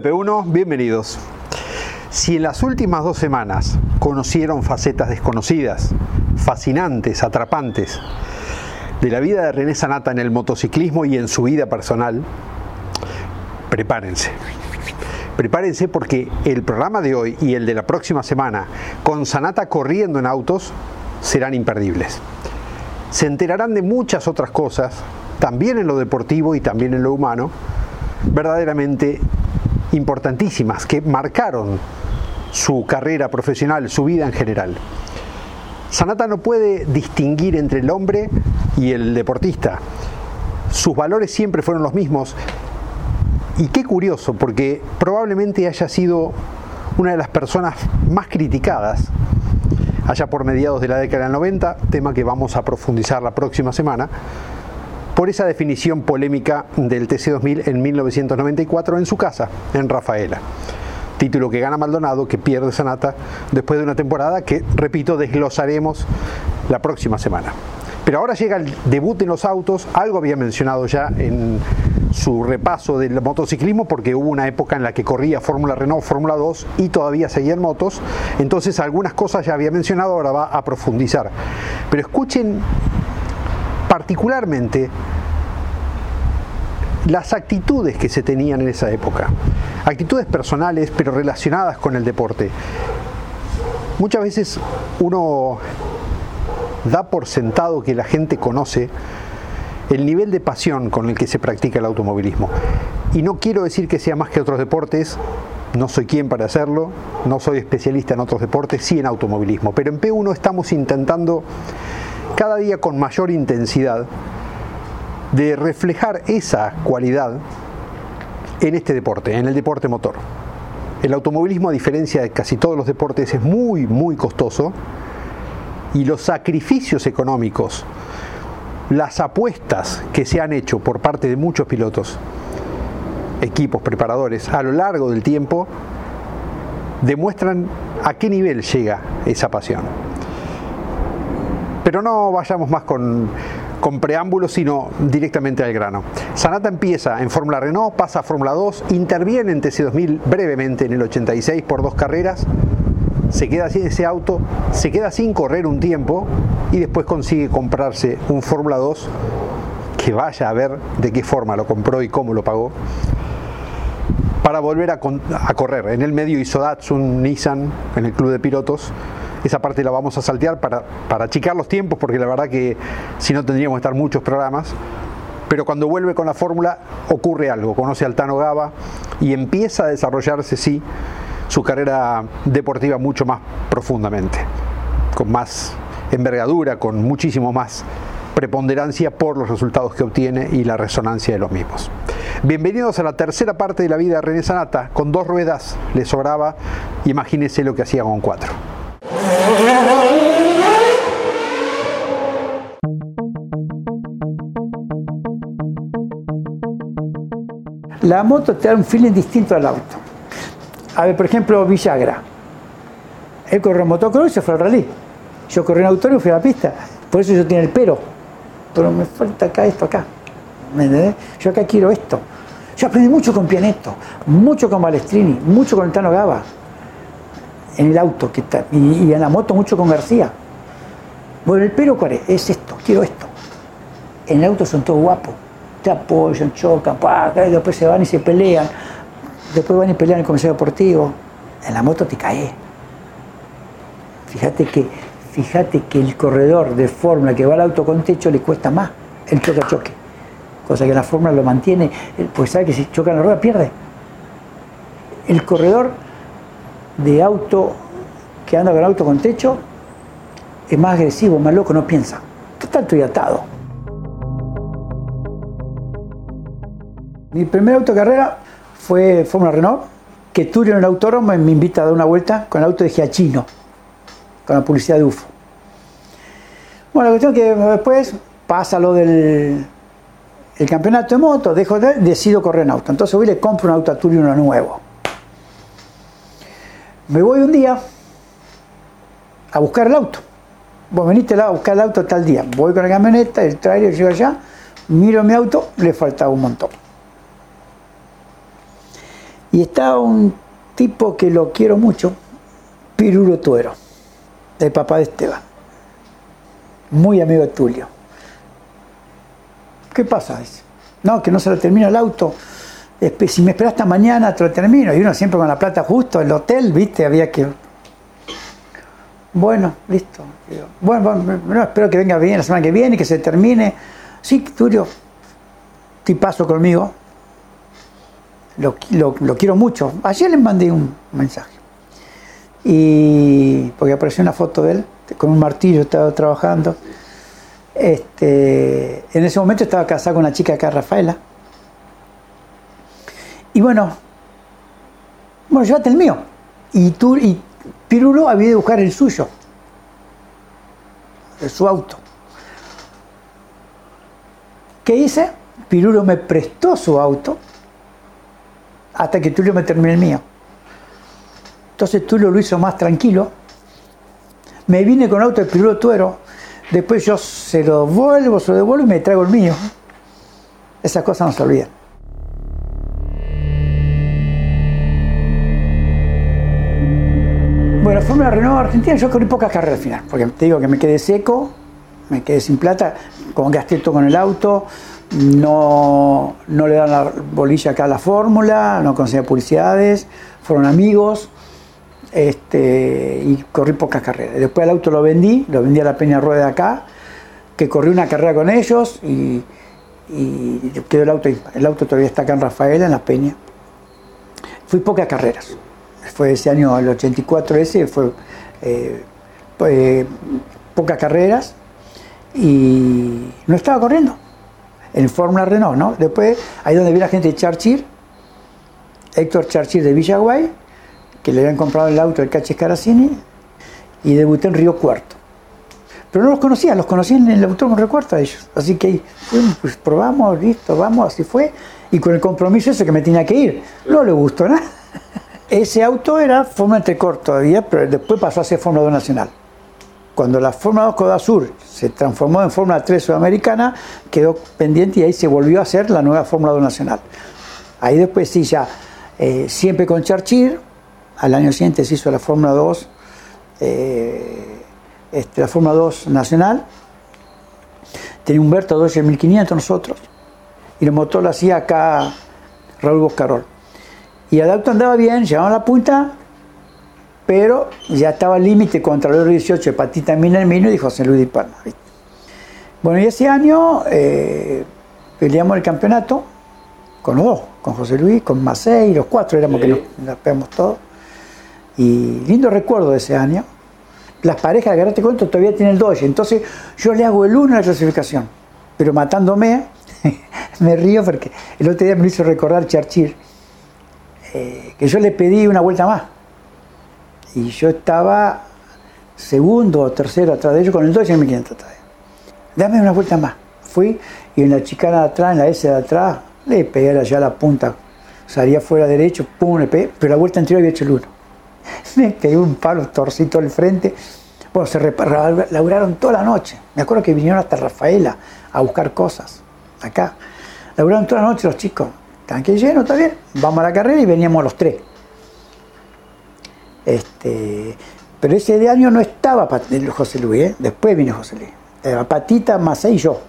De P1, bienvenidos. Si en las últimas dos semanas conocieron facetas desconocidas, fascinantes, atrapantes, de la vida de René Sanata en el motociclismo y en su vida personal, prepárense. Prepárense porque el programa de hoy y el de la próxima semana, con Sanata corriendo en autos, serán imperdibles. Se enterarán de muchas otras cosas, también en lo deportivo y también en lo humano, verdaderamente importantísimas que marcaron su carrera profesional, su vida en general. Sanata no puede distinguir entre el hombre y el deportista. Sus valores siempre fueron los mismos. Y qué curioso, porque probablemente haya sido una de las personas más criticadas allá por mediados de la década del 90, tema que vamos a profundizar la próxima semana, por esa definición polémica del TC2000 en 1994 en su casa, en Rafaela. Título que gana Maldonado, que pierde Sanata después de una temporada que, repito, desglosaremos la próxima semana. Pero ahora llega el debut en los autos, algo había mencionado ya en su repaso del motociclismo, porque hubo una época en la que corría Fórmula Renault, Fórmula 2 y todavía seguían motos, entonces algunas cosas ya había mencionado, ahora va a profundizar. Pero escuchen particularmente las actitudes que se tenían en esa época, actitudes personales pero relacionadas con el deporte. Muchas veces uno da por sentado que la gente conoce el nivel de pasión con el que se practica el automovilismo. Y no quiero decir que sea más que otros deportes, no soy quien para hacerlo, no soy especialista en otros deportes, sí en automovilismo, pero en P1 estamos intentando cada día con mayor intensidad de reflejar esa cualidad en este deporte, en el deporte motor. El automovilismo, a diferencia de casi todos los deportes, es muy, muy costoso y los sacrificios económicos, las apuestas que se han hecho por parte de muchos pilotos, equipos, preparadores, a lo largo del tiempo, demuestran a qué nivel llega esa pasión. Pero no vayamos más con, preámbulos, sino directamente al grano. Sanata empieza en Fórmula Renault, pasa a Fórmula 2, interviene en TC2000 brevemente en el 86 por dos carreras, se queda sin ese auto, se queda sin correr un tiempo y después consigue comprarse un Fórmula 2 que vaya a ver de qué forma lo compró y cómo lo pagó para volver a, a correr. En el medio hizo Datsun, Nissan, en el club de pilotos esa parte la vamos a saltear para, para achicar los tiempos, porque la verdad que si no tendríamos que estar muchos programas. Pero cuando vuelve con la fórmula ocurre algo, conoce al Tano Gaba y empieza a desarrollarse, sí, su carrera deportiva mucho más profundamente, con más envergadura, con muchísimo más preponderancia por los resultados que obtiene y la resonancia de los mismos. Bienvenidos a la tercera parte de la vida de René Sanata, con dos ruedas le sobraba, imagínese lo que hacía con cuatro. La moto te da un feeling distinto al auto. A ver, por ejemplo, Villagra. Él corrió motocross y se fue al rally. Yo corrí en autorio y fui a la pista. Por eso yo tengo el pero. Pero me falta acá esto acá. ¿Me entendés? Yo acá quiero esto. Yo aprendí mucho con Pianetto, mucho con Balestrini, mucho con el Tano Gaba en el auto que está, y, en la moto mucho con García. Bueno, el pero cuál es? Es esto, quiero esto. En el auto son todos guapos, te apoyan, chocan, después se van y se pelean, después van y pelean en el comisario deportivo. En la moto te cae. Fíjate que, fíjate que el corredor de fórmula que va al auto con techo le cuesta más el choque choque. cosa que la fórmula lo mantiene, pues sabe que si choca la rueda pierde. El corredor de auto que anda con auto con techo es más agresivo, más loco, no piensa. Total, estoy atado. Mi primer autocarrera fue Fórmula Renault, que Turio en el autódromo me invita a dar una vuelta con el auto de Giachino, con la publicidad de UFO. Bueno, la cuestión es que después pasa lo del el campeonato de moto, dejo de decido correr en auto. Entonces voy y le compro un auto a Turio uno nuevo. Me voy un día a buscar el auto. Vos veniste a buscar el auto tal día. Voy con la camioneta, el trailer llega allá, miro mi auto, le faltaba un montón. Y estaba un tipo que lo quiero mucho, Pirulo Tuero, el papá de Esteban. Muy amigo de Tulio. ¿Qué pasa? no, que no se lo termina el auto. Si me esperas hasta mañana, te lo termino. Y uno siempre con la plata justo, el hotel, viste, había que bueno, listo. Bueno, bueno, espero que venga bien la semana que viene, que se termine. Sí, Turio, paso conmigo. Lo, lo, quiero mucho. Ayer le mandé un mensaje. Y porque apareció una foto de él, con un martillo, estaba trabajando. Este, en ese momento estaba casado con una chica acá, Rafaela. Y bueno, bueno, llévate el mío. Y, tú, y Pirulo había de buscar el suyo, su auto. ¿Qué hice? Pirulo me prestó su auto hasta que Tulio me terminó el mío. Entonces Tulio lo hizo más tranquilo. Me vine con auto de Pirulo Tuero. Después yo se lo vuelvo, se lo devuelvo y me traigo el mío. Esas cosas no se olvidan. Fórmula Renault Argentina yo corrí pocas carreras al final, porque te digo que me quedé seco, me quedé sin plata, con gasté todo con el auto, no, no le dan la bolilla acá a la fórmula, no conseguía publicidades, fueron amigos, este, y corrí pocas carreras. Después el auto lo vendí, lo vendí a la Peña Rueda acá, que corrí una carrera con ellos y, quedó el auto, el auto todavía está acá en Rafaela, en la Peña. Fui pocas carreras fue ese año, el 84 ese, fue eh, pues, pocas carreras y no estaba corriendo en Fórmula Renault, ¿no? Después, ahí donde vi la gente de Charchir, Héctor Charchir de Villaguay, que le habían comprado el auto del Cachis Caracini, y debuté en Río Cuarto. Pero no los conocía, los conocí en el autódromo Cuarto a ellos. Así que pues probamos, listo, vamos, así fue. Y con el compromiso ese que me tenía que ir. No le gustó nada. Ese auto era Fórmula Entrecor todavía, pero después pasó a ser Fórmula 2 Nacional. Cuando la Fórmula 2 Coda Sur se transformó en Fórmula 3 Sudamericana, quedó pendiente y ahí se volvió a hacer la nueva Fórmula 2 Nacional. Ahí después sí, ya eh, siempre con Charchir, al año siguiente se hizo la Fórmula 2, eh, este, la Fórmula 2 Nacional. Tenía Humberto Dodge 1500 nosotros, y el motor lo hacía acá Raúl Boscarol. Y el auto andaba bien, llevaba la punta, pero ya estaba al límite contra el 18 de Patita Minermino y José Luis Di Palma. Bueno, y ese año eh, peleamos el campeonato con los dos, con José Luis, con Macei, los cuatro éramos que nos, pegamos todos. Y lindo recuerdo de ese año. Las parejas, agarrate cuento, todavía tienen el Dodge. Entonces yo le hago el uno en la clasificación. Pero matándome, me río porque el otro día me hizo recordar Charchir eh, que yo le pedí una vuelta más. Y yo estaba segundo o tercero atrás de ellos con el 2 y me quieren tratar. Dame una vuelta más. Fui y en la chicana de atrás, en la S de atrás, le pegué allá la punta. Salía fuera derecho, pum, le pegué, pero la vuelta anterior había hecho el uno. Me pegué un palo torcito al frente. Bueno, se laburaron toda la noche. Me acuerdo que vinieron hasta Rafaela a buscar cosas. Acá. Laburaron toda la noche los chicos tanque lleno, está bien, vamos a la carrera y veníamos los tres. Este, pero ese de año no estaba José Luis, ¿eh? después vino José Luis. Patita, Macé y yo.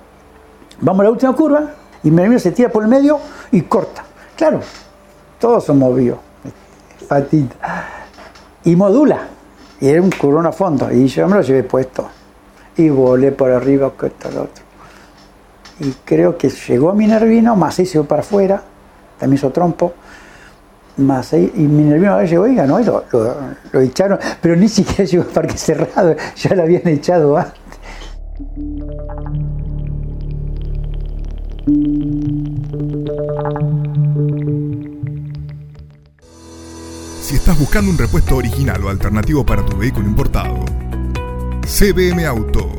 Vamos a la última curva y Mermino se tira por el medio y corta. Claro, todos somos vivos. Patita. Y modula. Y era un curón a fondo. Y yo me lo llevé puesto. Y volé por arriba, que esto, lo otro. y creo que llegó Minervino, Macei se fue para afuera, también hizo trompo. Macei, y Minervino a ver llegó y ganó y lo, lo- echaron, pero ni siquiera llegó al parque cerrado, ya lo habían echado antes. Si estás buscando un repuesto original o alternativo para tu vehículo importado, CBM Auto.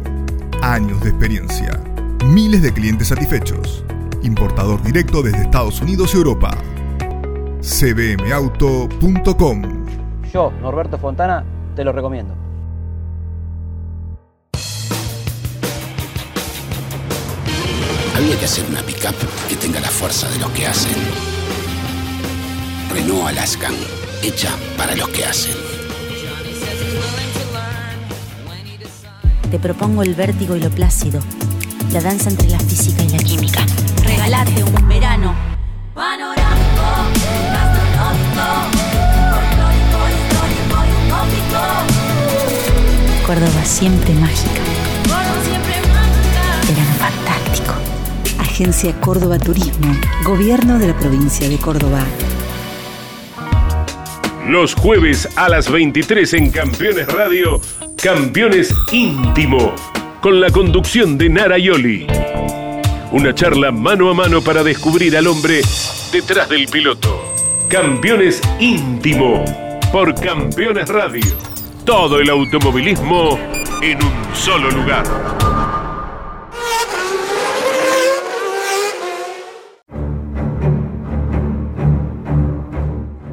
Años de experiencia. Miles de clientes satisfechos. Importador directo desde Estados Unidos y Europa. cbmauto.com Yo, Norberto Fontana, te lo recomiendo. Había que hacer una pickup que tenga la fuerza de los que hacen. Renault Alaskan, hecha para los que hacen. Te propongo el vértigo y lo plácido, la danza entre la física y la química. Regalate un verano panorámico, gastronómico, folclórico, histórico y utópico. Córdoba siempre mágica. Córdoba siempre mágica. Verano fantástico. Agencia Córdoba Turismo, Gobierno de la provincia de Córdoba. Los jueves a las 23 en Campeones Radio, Campeones Íntimo, con la conducción de Nara Yoli. Una charla mano a mano para descubrir al hombre detrás del piloto. Campeones Íntimo, por Campeones Radio. Todo el automovilismo en un solo lugar.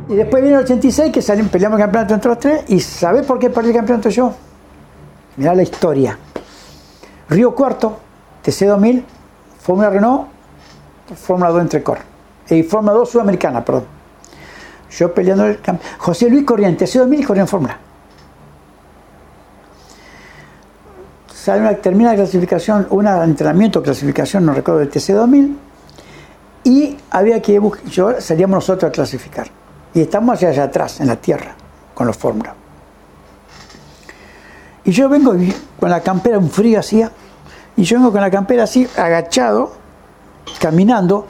Y después viene el 86 que salimos, peleamos el campeonato entre los tres. ¿Y sabés por qué perdí el campeonato yo? Mirá la historia. Río Cuarto, TC2000, Fórmula Renault, Fórmula 2 Entrecor. Y Fórmula 2 Sudamericana, perdón. Yo peleando el. José Luis corría en TC2000 y corría en Fórmula. Sale una, termina la clasificación, un entrenamiento, clasificación, no recuerdo, del TC2000. Y había que buscar, yo salíamos nosotros a clasificar. Y estamos allá, allá atrás, en la tierra, con los fórmulas. Y yo vengo con la campera, un frío hacía, y yo vengo con la campera así, agachado, caminando,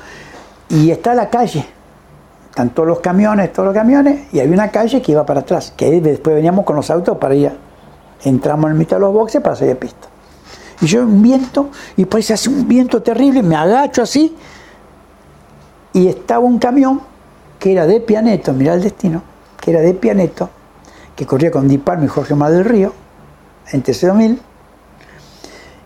y está la calle. Están todos los camiones, todos los camiones, y había una calle que iba para atrás, que después veníamos con los autos para ir. Entramos en mitad de los boxes para salir de pista. Y yo un viento, y se hace un viento terrible, me agacho así, y estaba un camión que era de Pianeto, mirá el destino, que era de Pianeto, que corría con Di Palma y Jorge Mar del Río, en TC2000,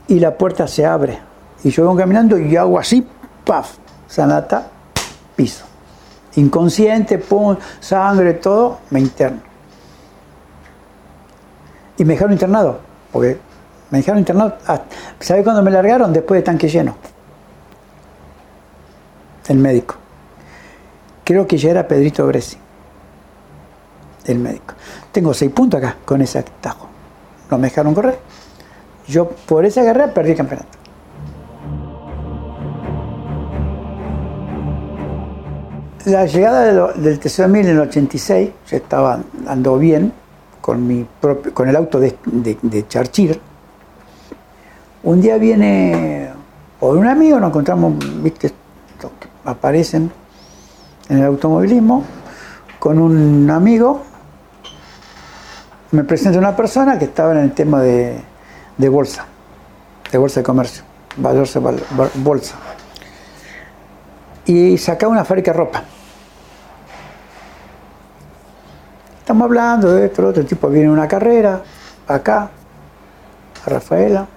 y la puerta se abre. Y yo vengo caminando y hago así, paf, sanata, piso. Inconsciente, pum, sangre, todo, me interno. Y me dejaron internado, porque me dejaron internado, hasta- ¿sabe cuándo me largaron? Después de tanque lleno. El médico. Creo que ya era Pedrito Gresi, el médico. Tengo seis puntos acá con ese atajo. No me dejaron correr. Yo por esa carrera perdí el campeonato. La llegada del TC2000 en el 86, yo estaba andando bien con, mi propio, con el auto de, de, Charchir. Un día viene, o un amigo, nos encontramos, viste, aparecen en el automovilismo, con un amigo, me presenta una persona que estaba en el tema de, de bolsa, de bolsa de comercio, valorse val- val- bolsa. Y sacaba una fábrica de ropa. Estamos hablando de esto, otro tipo viene una carrera, acá, a Rafaela,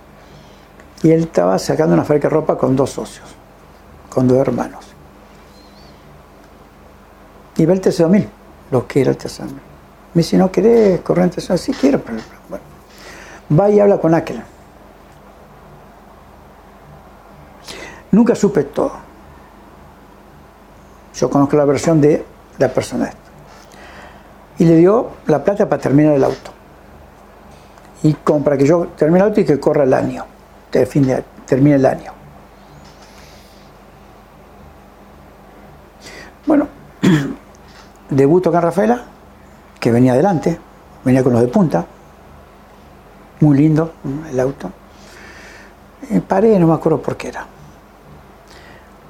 y él estaba sacando una fábrica de ropa con dos socios, con dos hermanos. Y ve el TC2000, lo que era el TC2000. Me dice, ¿no querés correr en TC2000? Sí, quiero, pero bueno. Va y habla con aquel. Nunca supe todo. Yo conozco la versión de la persona esta. Y le dio la plata para terminar el auto. Y como para que yo termine el auto y que corra el año. Termine el año. Bueno, debuto con Rafaela, que venía adelante, venía con los de punta. Muy lindo el auto. Y paré, no me acuerdo por qué era.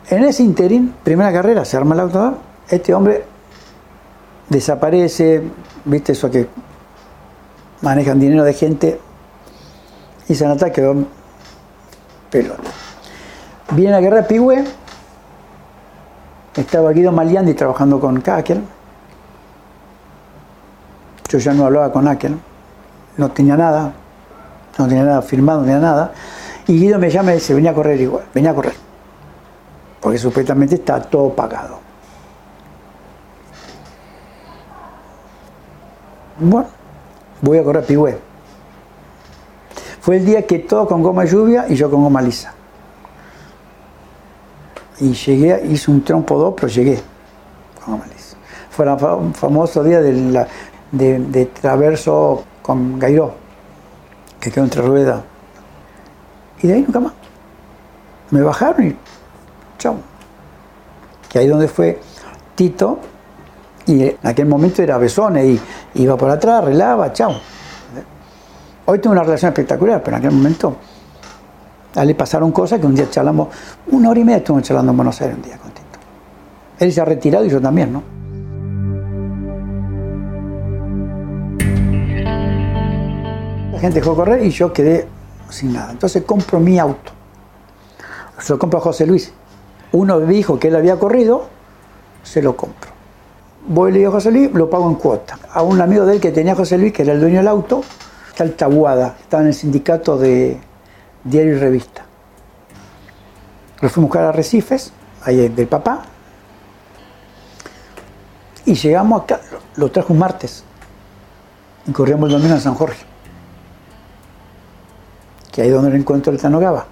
En ese interín, primera carrera, se arma el auto, este hombre desaparece, viste eso que manejan dinero de gente, y Sanata quedó pelota. Viene la guerra de Pigüe, estaba Guido Maliandi trabajando con Kakel, yo ya no hablaba con Akel, no tenía nada, no tenía nada firmado, no tenía nada, y Guido me llama y dice, venía a correr igual, venía a correr, porque supuestamente está todo pagado. Bueno, voy a correr Pigüe. Fue el día que todo con goma lluvia y yo con goma lisa. Y llegué, hice un trompo 2, pero llegué con goma lisa. Fue el famoso día de, la, de, de traverso con Gairó, que quedó entre ruedas. Y de ahí nunca más. Me bajaron y chao. Que ahí donde fue Tito, y en aquel momento era Besone y iba por atrás, arreglaba, chao. Hoy tengo una relación espectacular, pero en aquel momento a le pasaron cosas que un día charlamos, una hora y media estuvimos charlando en Buenos Aires un día con Tito. Él se ha retirado y yo también, ¿no? Gente dejó correr y yo quedé sin nada. Entonces compro mi auto. Se lo compro a José Luis. Uno dijo que él había corrido, se lo compro. Voy y le digo a José Luis, lo pago en cuota. A un amigo de él que tenía José Luis, que era el dueño del auto, está el Tabuada, estaba en el sindicato de diario y revista. Lo fuimos a buscar a Recifes, ahí del papá, y llegamos acá, lo trajo un martes, y corríamos el domingo en San Jorge, que ahí es donde lo encuentro el Tanogaba.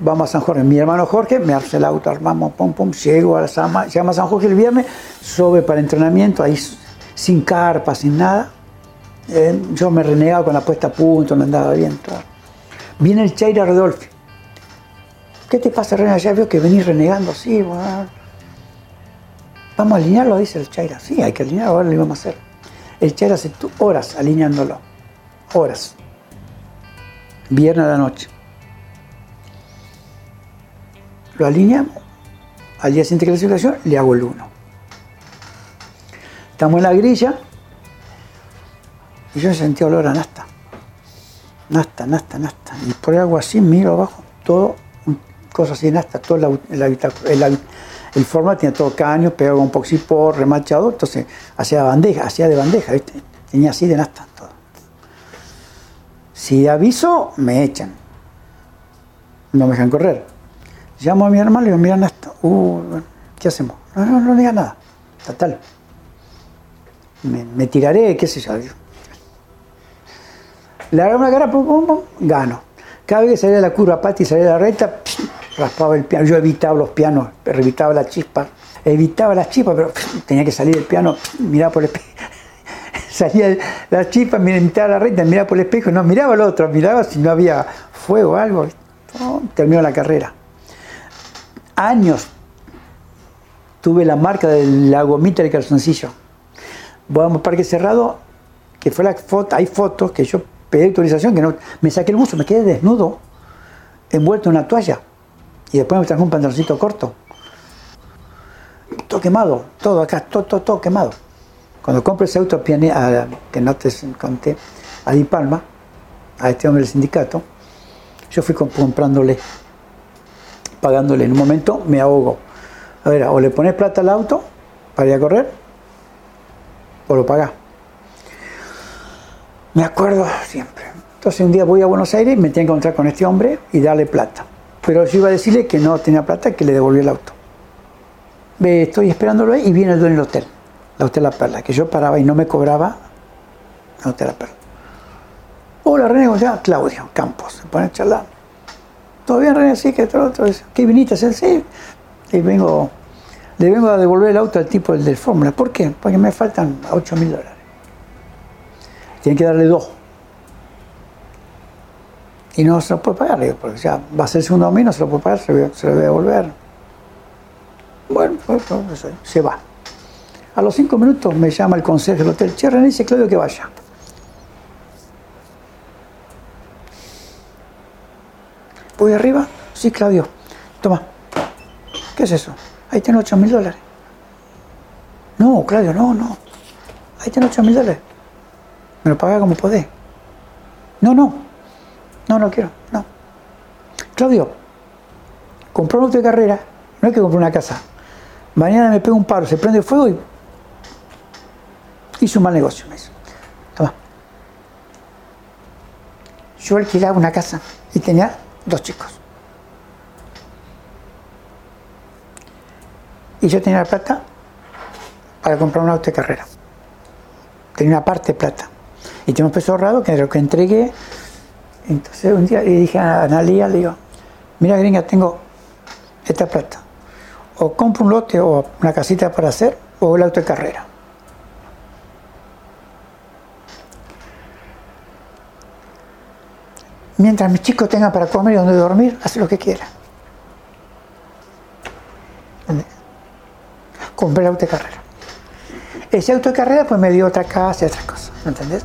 Vamos a San Jorge, mi hermano Jorge me hace el auto, armamos, pum, pum, llego a la Sama, llegamos a San Jorge el viernes, sube para entrenamiento, ahí sin carpa, sin nada. Eh, yo me renegaba con la puesta a punto, me andaba bien. Todo. Viene el Chaira Rodolfi. ¿Qué te pasa, Reina? Ya veo que venís renegando así. Vamos a alinearlo, dice el Chaira. Sí, hay que alinearlo, ahora lo íbamos a hacer. El Chaira hace horas alineándolo. Horas. Viernes a la noche. Lo alineamos. Al día siguiente clasificación le hago el 1. Estamos en la grilla y yo sentí olor a nasta. Nasta, nasta, nasta. Y por algo así miro abajo, todo, cosas así nasta, todo el, el, el, forma tenía todo caño, pegado con poxipor, remachado, entonces hacía bandeja, hacía de bandeja, ¿viste? Tenía así de nasta. Si aviso, me echan. No me dejan correr. Llamo a mi hermano y digo, mira nasta, uh, ¿qué hacemos? No, no, no diga nada. Total. Me, me tiraré, qué sé yo. Le agarraba una cara, pum, pum, pum, gano. Cada vez que salía de la curva Pati salía de la recta, raspaba el piano. Yo evitaba los pianos, evitaba las chispas. Evitaba las chispas, pero tenía que salir del piano, miraba por el espejo. Salía las chispas, miraba la recta, miraba por el espejo, no miraba al otro, miraba si no había fuego o algo. Terminó la carrera. Años tuve la marca de la gomita del calzoncillo. Vamos Parque Cerrado, que fue la foto, hay fotos que yo pedí autorización, que no, me saqué el buzo, me quedé desnudo, envuelto en una toalla, y después me trajo un pantaloncito corto. Todo quemado, todo acá, todo, todo, todo quemado. Cuando compré ese auto piane, a, que no te conté, a Di Palma, a este hombre del sindicato, yo fui comprándole, pagándole. En un momento me ahogo. A ver, o le pones plata al auto para ir a correr, o lo pagás. Me acuerdo siempre. Entonces un día voy a Buenos Aires y me tengo que encontrar con este hombre y darle plata. Pero yo iba a decirle que no tenía plata, que le devolvió el auto. Estoy esperándolo y viene el dueño del hotel, la Hotel La Perla, que yo paraba y no me cobraba el Hotel La Perla. Hola René, ya Claudio Campos, se pone a charlar. ¿Todo bien René? Sí, que todo, eso. ¿Qué viniste a? Sí. Y vengo, le vengo a devolver el auto al tipo del, del Fórmula. ¿Por qué? Porque me faltan 8 mil dólares. Tienen que darle dos. Y no se lo puede pagar, porque ya va a ser el segundo no se lo puede pagar, se lo, voy a devolver. Bueno, pues, pues, se va. A los cinco minutos me llama el consejo del hotel, che, René, dice Claudio que vaya. Voy arriba, sí, Claudio, toma, ¿Qué es eso? Ahí tengo 8 mil dólares. No, Claudio, no, no. Ahí tengo 8 mil dólares. Me lo paga como podés. No, no. No, no quiero. No. Claudio, compró un auto de carrera. No es que compré una casa. Mañana me pega un paro, se prende fuego y hizo un mal negocio. Me. Toma. Yo alquilaba una casa y tenía dos chicos. Y yo tenía la plata para comprar un auto de carrera. Tenía una parte de plata. Y tenía un peso ahorrado que lo que entregué. Entonces un día le dije a Analia, le digo, mira gringa, tengo esta plata. O compro un lote o una casita para hacer, o el auto de carrera. Mientras mis chicos tengan para comer y donde dormir, hace lo que quiera. Compré el auto de carrera. Ese auto de carrera pues me dio otra casa y otras cosas, ¿me entendés?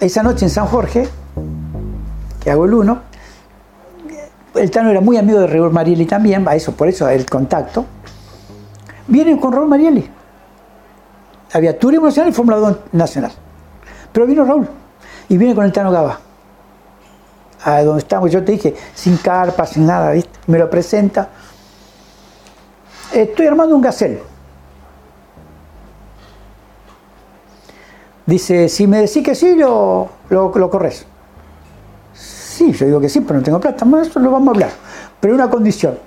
Esa noche en San Jorge, que hago el uno, el Tano era muy amigo de Raúl Marielli también, a eso, por eso el contacto. Vienen con Raúl Marielli. Había Turismo Nacional y Fórmula 2 Nacional. Pero vino Raúl y viene con el Tano Gaba. A donde estamos, yo te dije, sin carpa, sin nada, ¿viste? Me lo presenta. Estoy armando un gacel. Dice, si me decís que sí, lo, lo, corres. Sí, yo digo que sí, pero no tengo plata. Bueno, eso lo vamos a hablar. Pero una condición.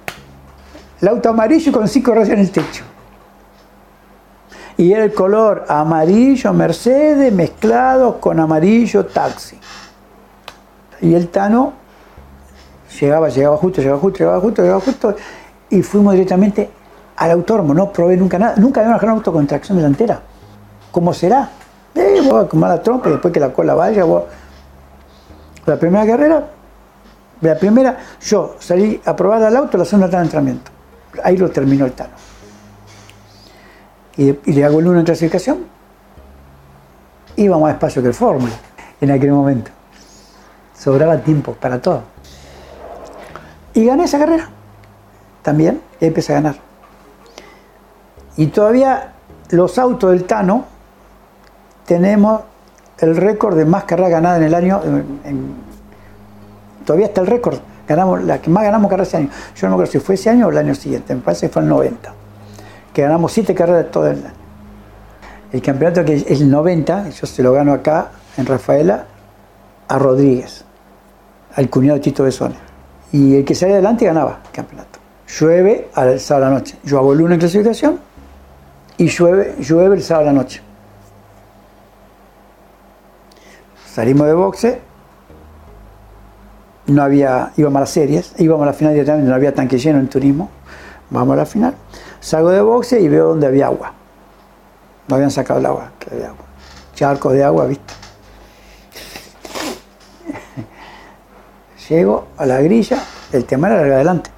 El auto amarillo con cinco rayas en el techo. Y era el color amarillo Mercedes mezclado con amarillo taxi. Y el Tano llegaba, llegaba justo, llegaba justo, llegaba justo, llegaba justo. Y fuimos directamente al autódromo. No probé nunca nada. Nunca había un auto con tracción delantera. ¿Cómo será? Eh, vos con mala trompa y después que la cola vaya, vos. La primera carrera, la primera, yo salí a probar al auto, la segunda en entrenamiento. Ahí lo terminó el Tano. Y, y le hago el uno en clasificación. Iba más despacio que el Fórmula en aquel momento. Sobraba tiempo para todo. Y gané esa carrera. También, y empecé a ganar. Y todavía los autos del Tano tenemos el récord de más carreras ganadas en el año. todavía está el récord. Ganamos, la que más ganamos carreras ese año. Yo no me acuerdo si fue ese año o el año siguiente. Me parece que fue el 90. Que ganamos siete carreras todo el año. El campeonato que es el 90, yo se lo gano acá, en Rafaela, a Rodríguez, al cuñado Tito Besone. Y el que salía adelante ganaba el campeonato. llueve al sábado a la noche. Yo hago el lunes en clasificación y llueve, llueve el sábado a la noche. Salimos de boxe, no había, íbamos a las series, íbamos a la final directamente, no había tanque lleno en turismo, vamos a la final. Salgo de boxe y veo donde había agua. No habían sacado el agua, que agua. Charco de agua, ¿viste? Llego a la grilla, el tema era largo adelante.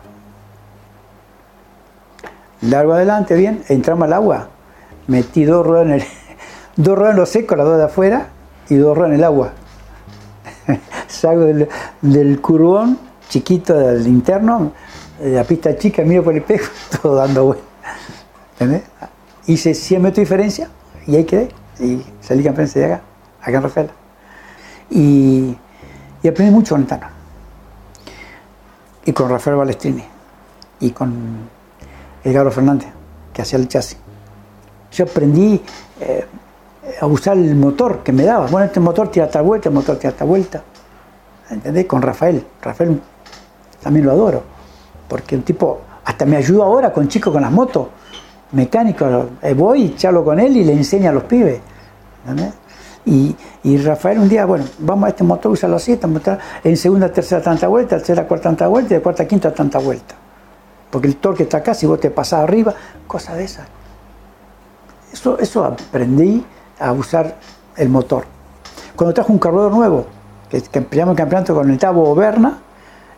Largo adelante, bien, entramos al agua, metí dos ruedas en el, dos ruedas en lo seco, las dos de afuera, y ruedas en el agua. Salgo del, del curbón chiquito del interno, la pista chica, miro por el espejo, todo dando vueltas. ¿Entendés? Hice 100 metros de diferencia y ahí quedé. Y salí campeón de acá, acá en Rafaela. Y, y aprendí mucho con el Tano. Y con Rafael Balestrini. Y con Edgardo Fernández, que hacía el chasis. Yo aprendí eh, a usar el motor que me daba. Bueno, este motor tira esta vuelta, el motor tira esta vuelta. ¿Entendés? Con Rafael. Rafael también lo adoro. Porque un tipo, hasta me ayuda ahora con chicos con las motos mecánico, eh, voy charlo con él y le enseño a los pibes. Y, y, Rafael un día, bueno, vamos a este motor, usarlo así, este motor, en segunda, tercera, tanta vuelta, tercera, cuarta, tanta vuelta, y cuarta, quinta, tanta vuelta. Porque el torque está acá, si vos te pasás arriba, cosas de esas. Eso, eso aprendí a usar el motor. Cuando trajo un carburador nuevo, que, que empezamos el campeonato con el Tabo Berna,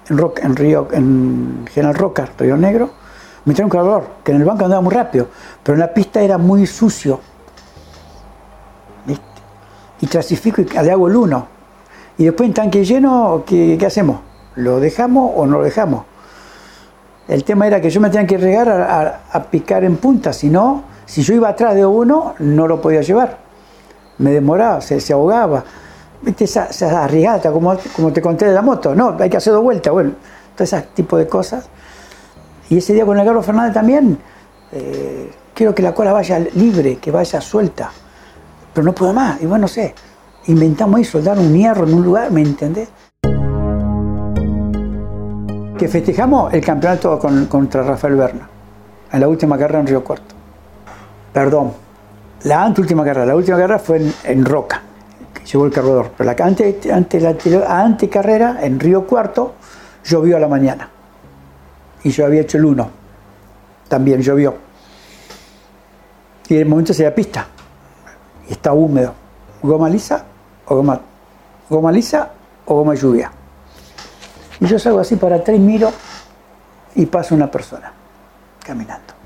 en, en, Río, en General Roca, Río Negro, me trae un cargador, que en el banco andaba muy rápido, pero en la pista era muy sucio. Y clasifico y le hago el 1. Y después en tanque lleno, ¿qué, ¿qué, hacemos? ¿Lo dejamos o no lo dejamos? El tema era que yo me tenía que regar a picar en punta, si no, si yo iba atrás de uno, no lo podía llevar. Me demoraba, se, se ahogaba. ¿Viste? Esa, esa como, como te conté de la moto, no, hay que hacer dos vueltas, bueno, todo ese tipo de cosas. Y ese día con el Carlos Fernández también, eh, quiero que la cola vaya libre, que vaya suelta. Pero no puedo más. Y bueno, no sé, inventamos eso, dar un hierro en un lugar, ¿me entendés? Que festejamos el campeonato con, contra Rafael Berna, en la última carrera en Río Cuarto. Perdón, la anteúltima carrera, la última carrera fue en, en Roca, que llegó el cargador. Pero la ante, ante, la ante carrera, en Río Cuarto, llovió a la mañana y yo había hecho el 1. También llovió. Y en el momento se da pista. Y está húmedo. ¿Goma lisa o goma, goma lisa o goma lluvia? Y yo salgo así para atrás y miro y pasa una persona caminando.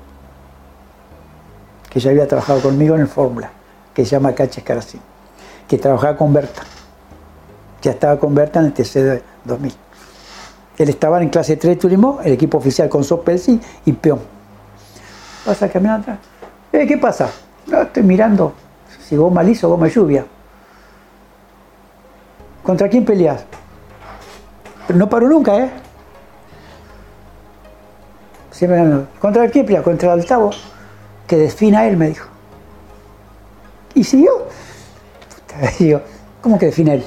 Que ya había trabajado conmigo en el Fórmula, que se llama Caches Caracín. Que trabajaba con Berta. Ya estaba con Berta en el TC de 2000. Él estaba en clase 3 de turismo, el equipo oficial con Sopelsi y peón. Pasa caminando atrás. Eh, ¿Qué pasa? No, estoy mirando si goma lisa o goma lluvia. ¿Contra quién peleas? Pero no paro nunca, ¿eh? Siempre ¿Contra quién peleas? Contra el Altavo. Que defina él, me dijo. Y siguió. Puta, digo, ¿cómo que defina él?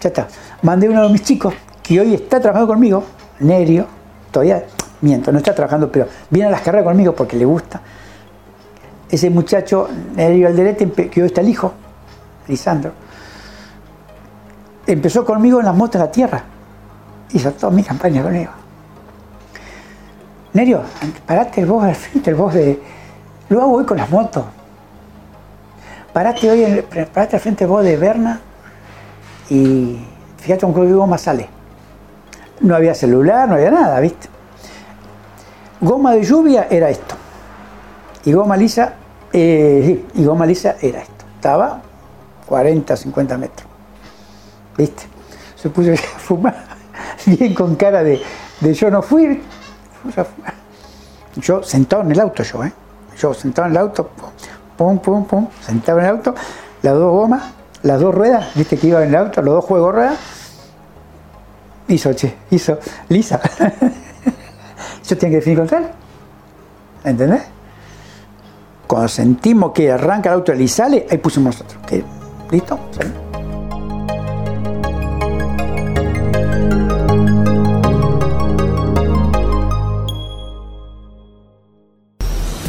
Ya está. Mandé uno de mis chicos que hoy está trabajando conmigo, Nerio, todavía miento, no está trabajando, pero viene a las carreras conmigo porque le gusta. Ese muchacho, Nerio Alderete, que hoy está el hijo, Lisandro, empezó conmigo en las motos de la tierra. Hizo toda mi campaña conmigo. Nerio, parate vos al frente, el vos de. Lo hago hoy con las motos. Parate hoy, parate al frente vos de Berna y fíjate con qué goma sale. No había celular, no había nada, ¿viste? Goma de lluvia era esto. Y goma lisa, eh, y goma lisa era esto. Estaba 40, 50 metros. ¿Viste? Se puso a fumar, bien con cara de, de yo no fui. Yo sentado en el auto, yo, ¿eh? Yo sentado en el auto, pum, pum, pum, sentado en el auto, las dos gomas, las dos ruedas, viste que iba en el auto, los dos juegos ruedas, hizo, che, hizo, lisa. Yo tenía que definir con él. ¿Entendés? Cuando sentimos que arranca el auto y sale, ahí pusimos nosotros. ¿Qué? ¿Listo? ¿Sale?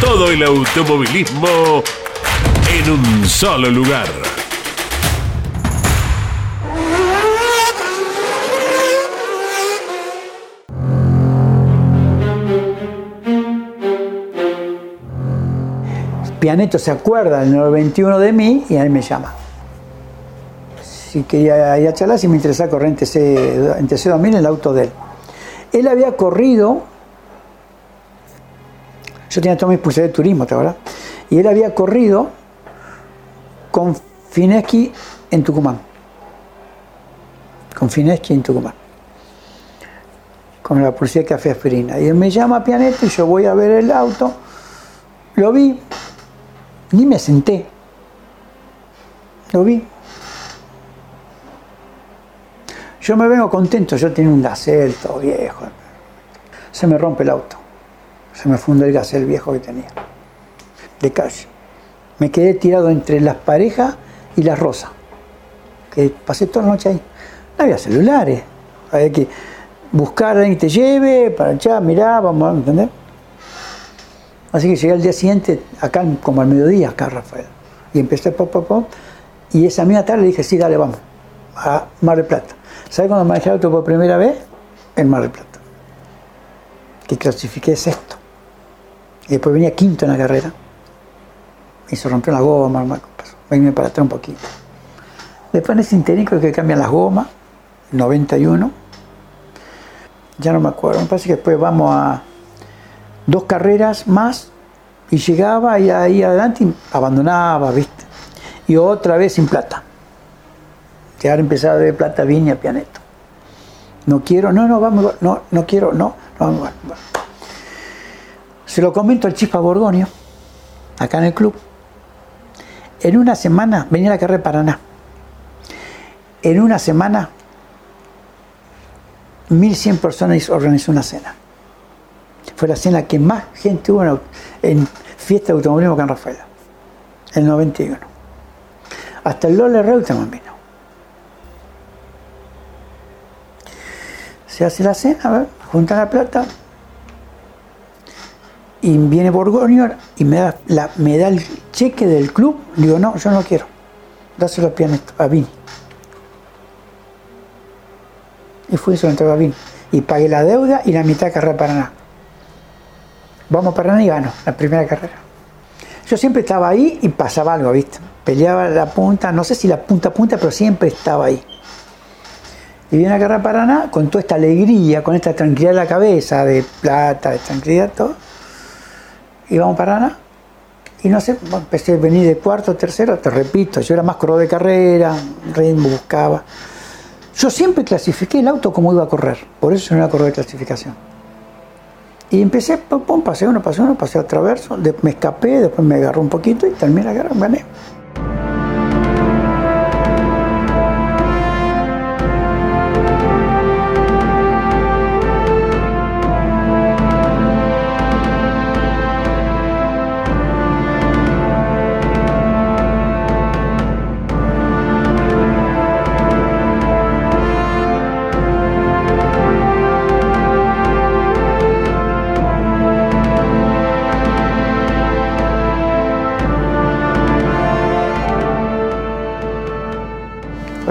todo el automovilismo en un solo lugar. Pianeto se acuerda el 91 de mí y a él me llama. Si quería ir a charlar, si me interesaba correr en TC, en TC2000 el auto de él. Él había corrido yo tenía toda mi pulseras de turismo, ¿te acuerdas? Y él había corrido con Fineski en Tucumán. Con Fineski en Tucumán. Con la policía de café aspirina. Y él me llama a Pianeto y yo voy a ver el auto. Lo vi. Ni me senté. Lo vi. Yo me vengo contento, yo tenía un Gacel todo viejo. Se me rompe el auto se me fundó el gasel viejo que tenía, de calle. Me quedé tirado entre las parejas y las rosas, que pasé toda la noche ahí. No había celulares, había que buscar a alguien que te lleve, para allá, mirá, vamos a entender. Así que llegué al día siguiente, acá como al mediodía, acá Rafael. Y empecé pop, pop, pop. Y esa misma tarde dije, sí, dale, vamos, a Mar del Plata. ¿Sabes cuando manejé auto por primera vez? En Mar del Plata. Que clasifiqué sexto. Y después venía quinto en la carrera. Y se rompió la goma, venme para atrás un poquito. Después en ese interino que cambian las gomas, 91. Ya no me acuerdo, me parece que después vamos a dos carreras más y llegaba y ahí adelante abandonaba, ¿viste? Y otra vez sin plata. Ya ahora empezaba a ver plata, viña, pianeto. No quiero, no, no, vamos, no, no quiero, no, no vamos, se lo comento al Chispa Borgonio, acá en el club. En una semana, venía la carrera de Paraná. En una semana, 1.100 personas organizó una cena. Fue la cena que más gente hubo en, fiesta de automovilismo acá en Rafaela, el 91. Hasta el Lola Reutemann vino. Se hace la cena, junta la plata, y viene Borgoño y me da, la, me da el cheque del club. Digo, no, yo no quiero. Dáselo a Pianesto, a Vini. Y fui y se lo entregó a Vini. Y pagué la deuda y la mitad de carrera Paraná. Vamos a Paraná y gano la primera carrera. Yo siempre estaba ahí y pasaba algo, ¿viste? Peleaba la punta, no sé si la punta a punta, pero siempre estaba ahí. Y viene a carrera Paraná con toda esta alegría, con esta tranquilidad en la cabeza, de plata, de tranquilidad, todo. Y vamos a Paraná. Y no sé, empecé a venir de cuarto, tercero, te repito, yo era más corredor de carrera, ritmo buscaba. Yo siempre clasifiqué el auto como iba a correr, por eso no era corredor de clasificación. Y empecé, pum, pum, pasé uno, pasé uno, pasé a me escapé, después me agarró un poquito y terminé la guerra, gané.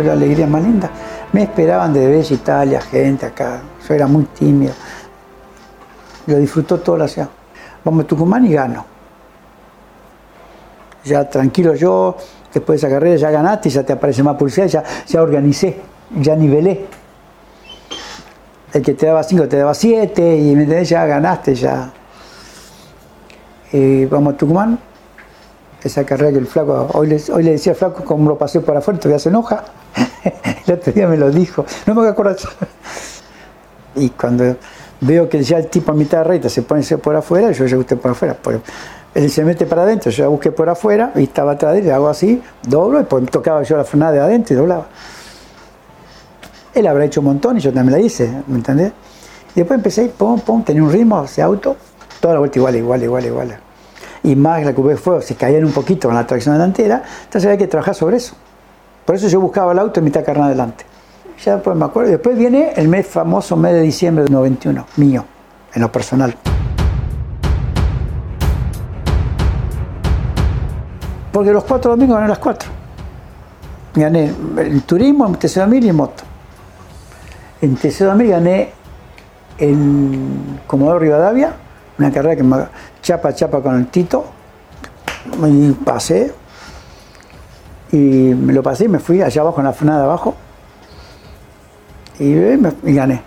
La alegría más linda. Me esperaban de Bella Italia, gente acá. Yo era muy tímido. Lo disfrutó toda la ciudad. Vamos a Tucumán y gano. Ya tranquilo yo, después de esa carrera ya ganaste, ya te aparece más publicidad, ya, ya organicé, ya nivelé. El que te daba 5 te daba 7 y ¿me entendés? ya ganaste, ya. Y vamos a Tucumán, esa carrera que el flaco, hoy le, hoy le decía al flaco cómo lo pasé por afuera, todavía se enoja. el otro día me lo dijo, no me voy a acordar. Y cuando veo que ya el tipo a mitad de recta se pone por afuera, yo ya busqué por afuera. Él se mete para adentro, yo ya busqué por afuera y estaba atrás de él, le hago así, doblo y pues tocaba yo la frenada de adentro y doblaba. Él habrá hecho un montón y yo también la hice, ¿me entendés? Y después empecé, pum, pum, tenía un ritmo, ese auto, toda la vuelta igual, igual, igual, igual. Y más la curva de fuego, se caían un poquito con la tracción delantera, entonces había que trabajar sobre eso. Por eso yo buscaba el auto en mitad carne adelante. Ya después me acuerdo. Después viene el mes famoso mes de diciembre del 91, mío, en lo personal. Porque los cuatro domingos gané las cuatro. Gané el turismo, en TC2000 y en moto. En TC2000 gané en Comodoro Rivadavia, una carrera que me chapa chapa con el Tito. Y pasé. Y me lo pasé y me fui allá abajo en la frenada de abajo. Y, eh, y gané.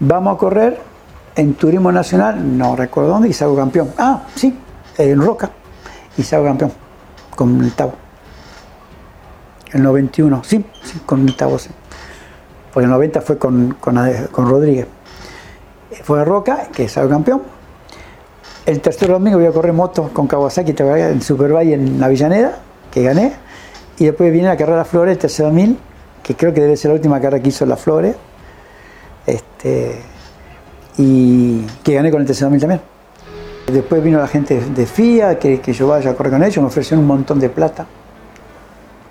Vamos a correr en Turismo Nacional, no recuerdo dónde, y salgo campeón. Ah, sí, en Roca. Y salgo campeón con el Tavo. El 91, sí, sí, con el Tavo, sí. Porque el 90 fue con, con, con Rodríguez. Fue a Roca, que salgo campeón. El tercer domingo voy a correr moto con Kawasaki en Superbike en la Villaneda, que gané. Y después viene la carrera Flores, el tercer 2000, que creo que debe ser la última carrera que hizo la Flores. Este, y que gané con el tercer 2000 también. Después vino la gente de FIA, que, que yo vaya a correr con ellos, me ofrecieron un montón de plata.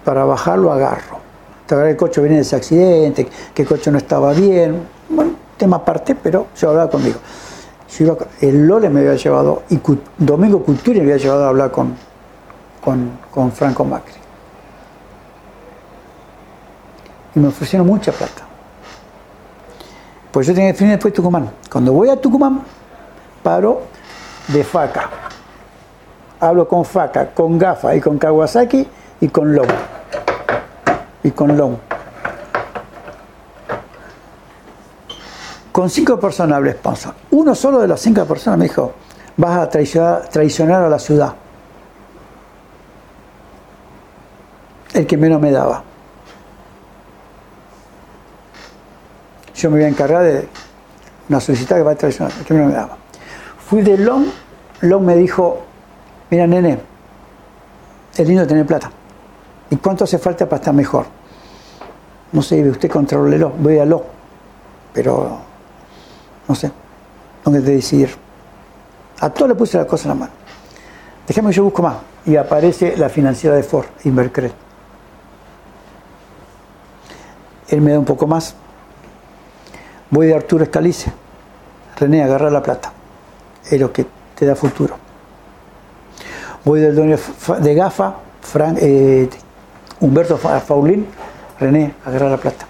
Para bajarlo agarro. Te el coche viene de ese accidente, que el coche no estaba bien. Bueno, tema aparte, pero yo hablaba conmigo. El Lole me había llevado, y Domingo Culturi me había llevado a hablar con, con, con Franco Macri. Y me ofrecieron mucha plata. Pues yo tenía que definir después Tucumán. Cuando voy a Tucumán, paro de faca. Hablo con faca, con gafa y con Kawasaki y con Long. Y con Long. Con cinco personas hablé sponsor. Uno solo de las cinco personas me dijo, vas a traicionar, a la ciudad. El que menos me daba. Yo me voy a encargar de una solicitud que va a traicionar, el que menos me daba. Fui de Long, Long me dijo, mira nene, es lindo tener plata. ¿Y cuánto hace falta para estar mejor? No sé, usted controlelo, voy a lo, pero no sé, tengo que decidir. A todo le puse la cosa en la mano. Déjame que yo busco más. Y aparece la financiera de Ford, Invercred. Él me da un poco más. Voy de Arturo Escalice. René, agarra la plata. Es lo que te da futuro. Voy del dueño de GAFA, Fran- eh, Humberto Fa- Faulín, René, agarra la plata.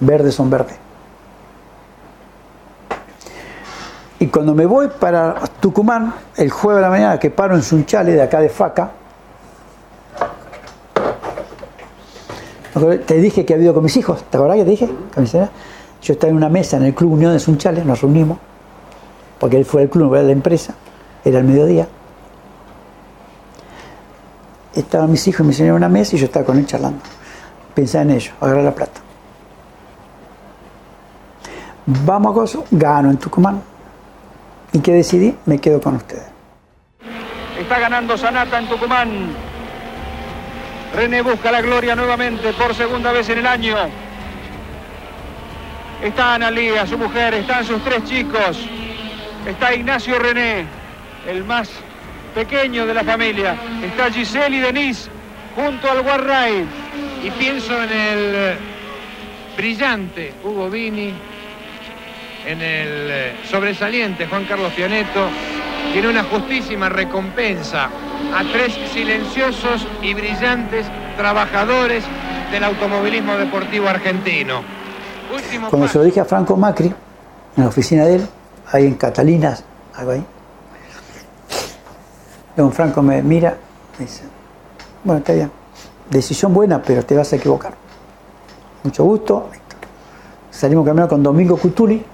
Verdes son verdes. Y cuando me voy para Tucumán, el jueves de la mañana que paro en Sunchale, de acá de Faca, te dije que había ido con mis hijos, ¿te acordás que te dije? Yo estaba en una mesa en el Club Unión de Sunchales, nos reunimos, porque él fue al club, no era la empresa, era el mediodía. Estaban mis hijos y mi señora en una mesa y yo estaba con él charlando. Pensaba en ellos, agarrar la plata. Vamos a Gozo, gano en Tucumán. ¿Y qué decidí? Me quedo con ustedes. Está ganando Sanata en Tucumán. René busca la gloria nuevamente por segunda vez en el año. Está Analía, su mujer, están sus tres chicos. Está Ignacio René, el más pequeño de la familia. Está Giselle y Denise junto al Guarray. Y pienso en el brillante Hugo Vini, en el eh, sobresaliente Juan Carlos Pianeto, tiene una justísima recompensa a tres silenciosos y brillantes trabajadores del automovilismo deportivo argentino. Último Cuando paso. se lo dije a Franco Macri, en la oficina de él, ahí en Catalinas, algo ahí, don Franco me mira, me dice, bueno, está bien, decisión buena, pero te vas a equivocar. Mucho gusto. Salimos caminando con Domingo Cutuli.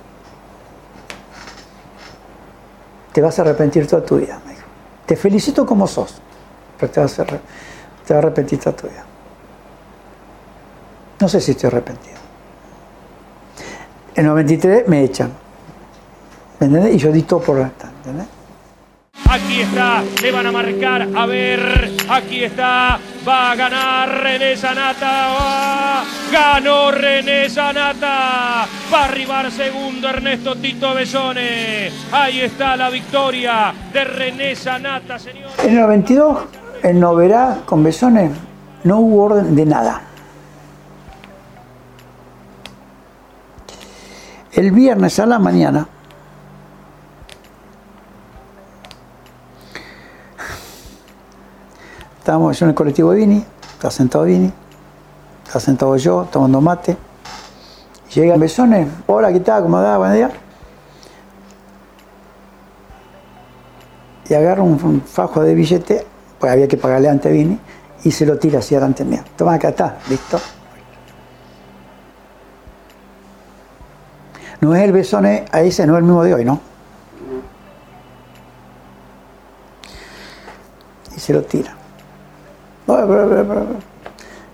Te vas a arrepentir toda tu vida, me dijo. Te felicito como sos, pero te vas a, te vas a arrepentir toda tu vida. No sé si estoy arrepentido. En el 93 me echan. ¿Me entendés? Y yo di todo por la ¿entendés? Aquí está, le van a marcar, a ver, aquí está, va a ganar René Sanata, ¡Ah! ganó René Sanata, va a arribar segundo Ernesto Tito Besone, ahí está la victoria de René Sanata, señor. En el 92, en Noverá, con Besones, no hubo orden de nada. El viernes a la mañana, estábamos yo en el colectivo de Vini, está sentado Vini, está sentado yo, tomando mate. Llega Besones, hola, ¿qué tal? ¿Cómo da? Buen día. y agarra un, fajo de billete, pues había que pagarle antes a Vini, y se lo tira así delante mío. Toma, acá está, listo. No es el besone a ese, no es el mismo de hoy, ¿no? Y se lo tira.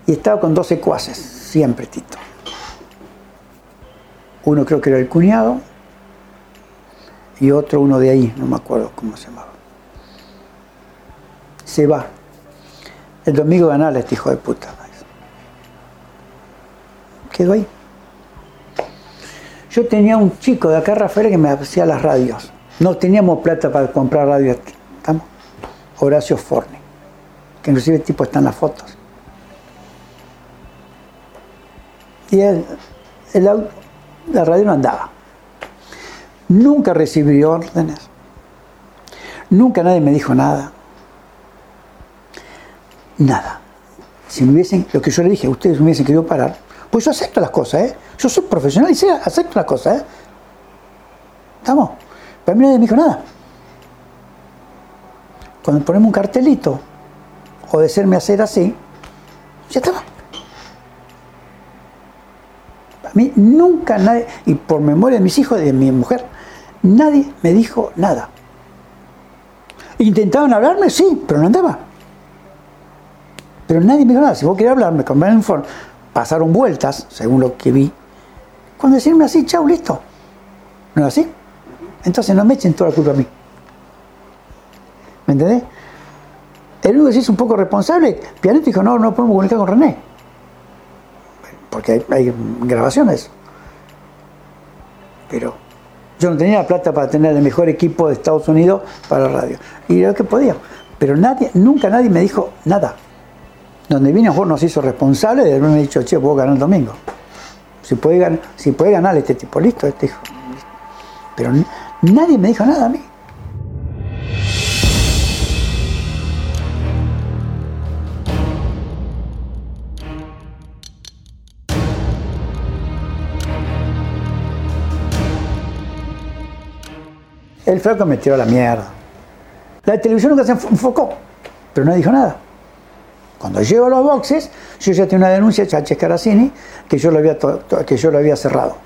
Y estaba con dos secuaces, siempre Tito. Uno creo que era el cuñado y otro uno de ahí, no me acuerdo cómo se llamaba. Se va. El domingo ganaba este hijo de puta. Quedó ahí. Yo tenía un chico de acá, Rafael, que me hacía las radios. No teníamos plata para comprar radios. ¿Estamos? Horacio Forni. Que inclusive tipo está en las fotos. Y el la radio no andaba. Nunca recibí órdenes. Nunca nadie me dijo nada. Nada. Si me hubiesen, lo que yo le dije, ustedes me hubiesen querido parar, pues yo acepto las cosas, ¿eh? Yo soy profesional y sé, acepto las cosas, ¿eh? ¿Estamos? Pero mí nadie me dijo nada. Cuando ponemos un cartelito, o de serme hacer así, ya estaba. A mí nunca nadie, y por memoria de mis hijos y de mi mujer, nadie me dijo nada. ¿Intentaban hablarme? Sí, pero no andaba. Pero nadie me dijo nada. Si vos querés hablarme con informe, pasaron vueltas, según lo que vi. Cuando decirme así, chau, listo. ¿No es así? Entonces no me echen toda la culpa a mí. ¿Me entendés? El único que es un poco responsable, Pianito dijo, no, no podemos comunicar con René. Porque hay, grabaciones. Pero yo no tenía la plata para tener el mejor equipo de Estados Unidos para radio. Y lo que podía. Pero nadie, nunca nadie me dijo nada. Donde vino Juan nos hizo responsable de haberme dicho, che, puedo ganar el domingo. Si puede, si puede ganar este tipo, listo, este hijo. Pero nadie me dijo nada a mí. El flaco me tiró la mierda. La televisión nunca se enfocó, pero no dijo nada. Cuando llego a los boxes, yo ya tengo una denuncia de Chaches Caracini que yo lo había, que yo lo había cerrado.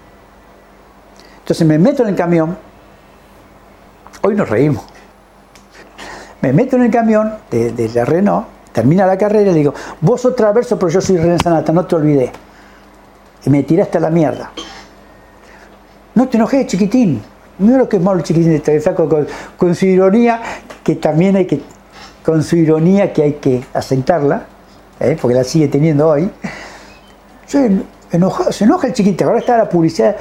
Entonces me meto en el camión. Hoy nos reímos. Me meto en el camión de, la Renault, termina la carrera y le digo, vos sos traverso, pero yo soy René Sanata, no te olvidé. Y me tiraste a la mierda. No te enojé, chiquitín. Mira lo que es malo el chiquitín de con, con su ironía, que también hay que con su ironía que hay que aceptarla, ¿eh? porque la sigue teniendo hoy. se enoja el chiquitín, ahora está la publicidad,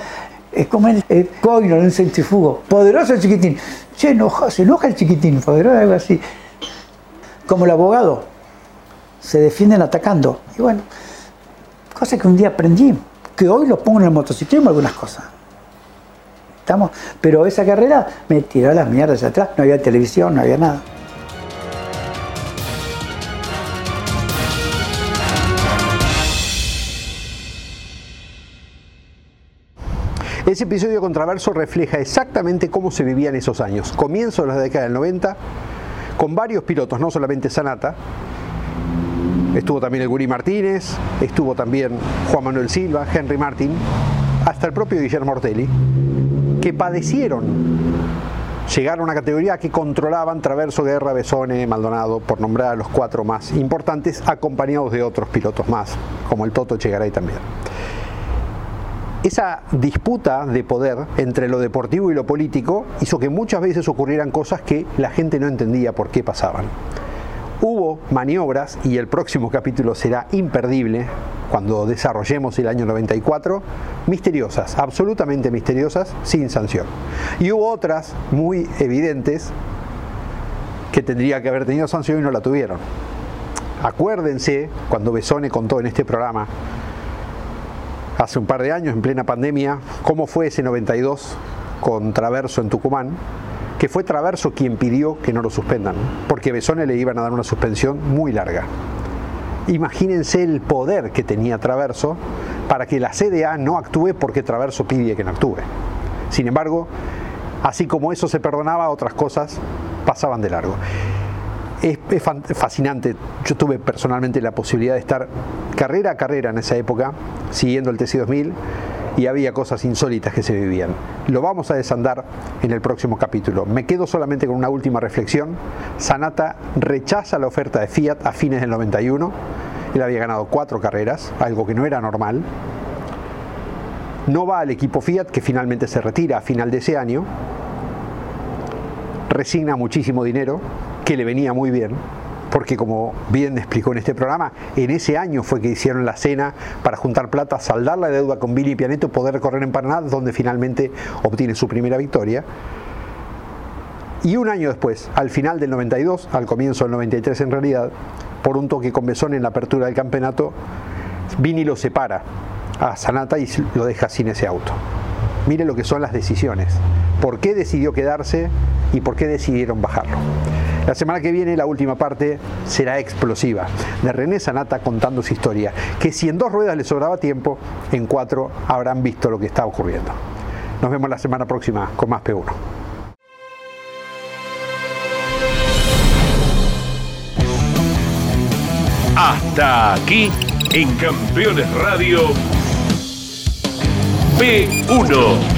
es como el, coino en un centrifugo, poderoso el chiquitín. Se enoja, se enoja el chiquitín, poderoso, algo así. Como el abogado, se defienden atacando. Y bueno, cosa que un día aprendí, que hoy lo pongo en el motociclismo algunas cosas. Pero esa carrera me tiró las mierdas atrás, no había televisión, no había nada. Ese episodio controverso refleja exactamente cómo se vivía en esos años, comienzo de la década del 90, con varios pilotos, no solamente Sanata, estuvo también el Guri Martínez, estuvo también Juan Manuel Silva, Henry Martín, hasta el propio Guillermo Ortelli, que padecieron llegar a una categoría que controlaban Traverso, Guerra, Besone, Maldonado, por nombrar a los cuatro más importantes, acompañados de otros pilotos más, como el Toto Chegaray también esa disputa de poder entre lo deportivo y lo político hizo que muchas veces ocurrieran cosas que la gente no entendía por qué pasaban. Hubo maniobras, y el próximo capítulo será imperdible cuando desarrollemos el año 94, misteriosas, absolutamente misteriosas, sin sanción. Y hubo otras muy evidentes que tendría que haber tenido sanción y no la tuvieron. Acuérdense, cuando Besone contó en este programa hace un par de años, en plena pandemia, cómo fue ese 92 con Traverso en Tucumán, que fue Traverso quien pidió que no lo suspendan, porque Besone le iban a dar una suspensión muy larga. Imagínense el poder que tenía Traverso para que la CDA no actúe porque Traverso pide que no actúe. Sin embargo, así como eso se perdonaba, otras cosas pasaban de largo es, fascinante. Yo tuve personalmente la posibilidad de estar carrera a carrera en esa época, siguiendo el TC2000, y había cosas insólitas que se vivían. Lo vamos a desandar en el próximo capítulo. Me quedo solamente con una última reflexión. Sanata rechaza la oferta de Fiat a fines del 91. Él había ganado cuatro carreras, algo que no era normal. No va al equipo Fiat, que finalmente se retira a final de ese año. Resigna muchísimo dinero, que le venía muy bien, porque como bien explicó en este programa, en ese año fue que hicieron la cena para juntar plata, saldar la deuda con Billy Pianeto, poder correr en Paraná, donde finalmente obtiene su primera victoria. Y un año después, al final del 92, al comienzo del 93 en realidad, por un toque con Besón en la apertura del campeonato, Vini lo separa a Sanata y lo deja sin ese auto. Mire lo que son las decisiones. ¿Por qué decidió quedarse y por qué decidieron bajarlo? La semana que viene la última parte será explosiva, de René Sanata contando su historia, que si en dos ruedas le sobraba tiempo, en cuatro habrán visto lo que está ocurriendo. Nos vemos la semana próxima con más P1. Hasta aquí en Campeones Radio P1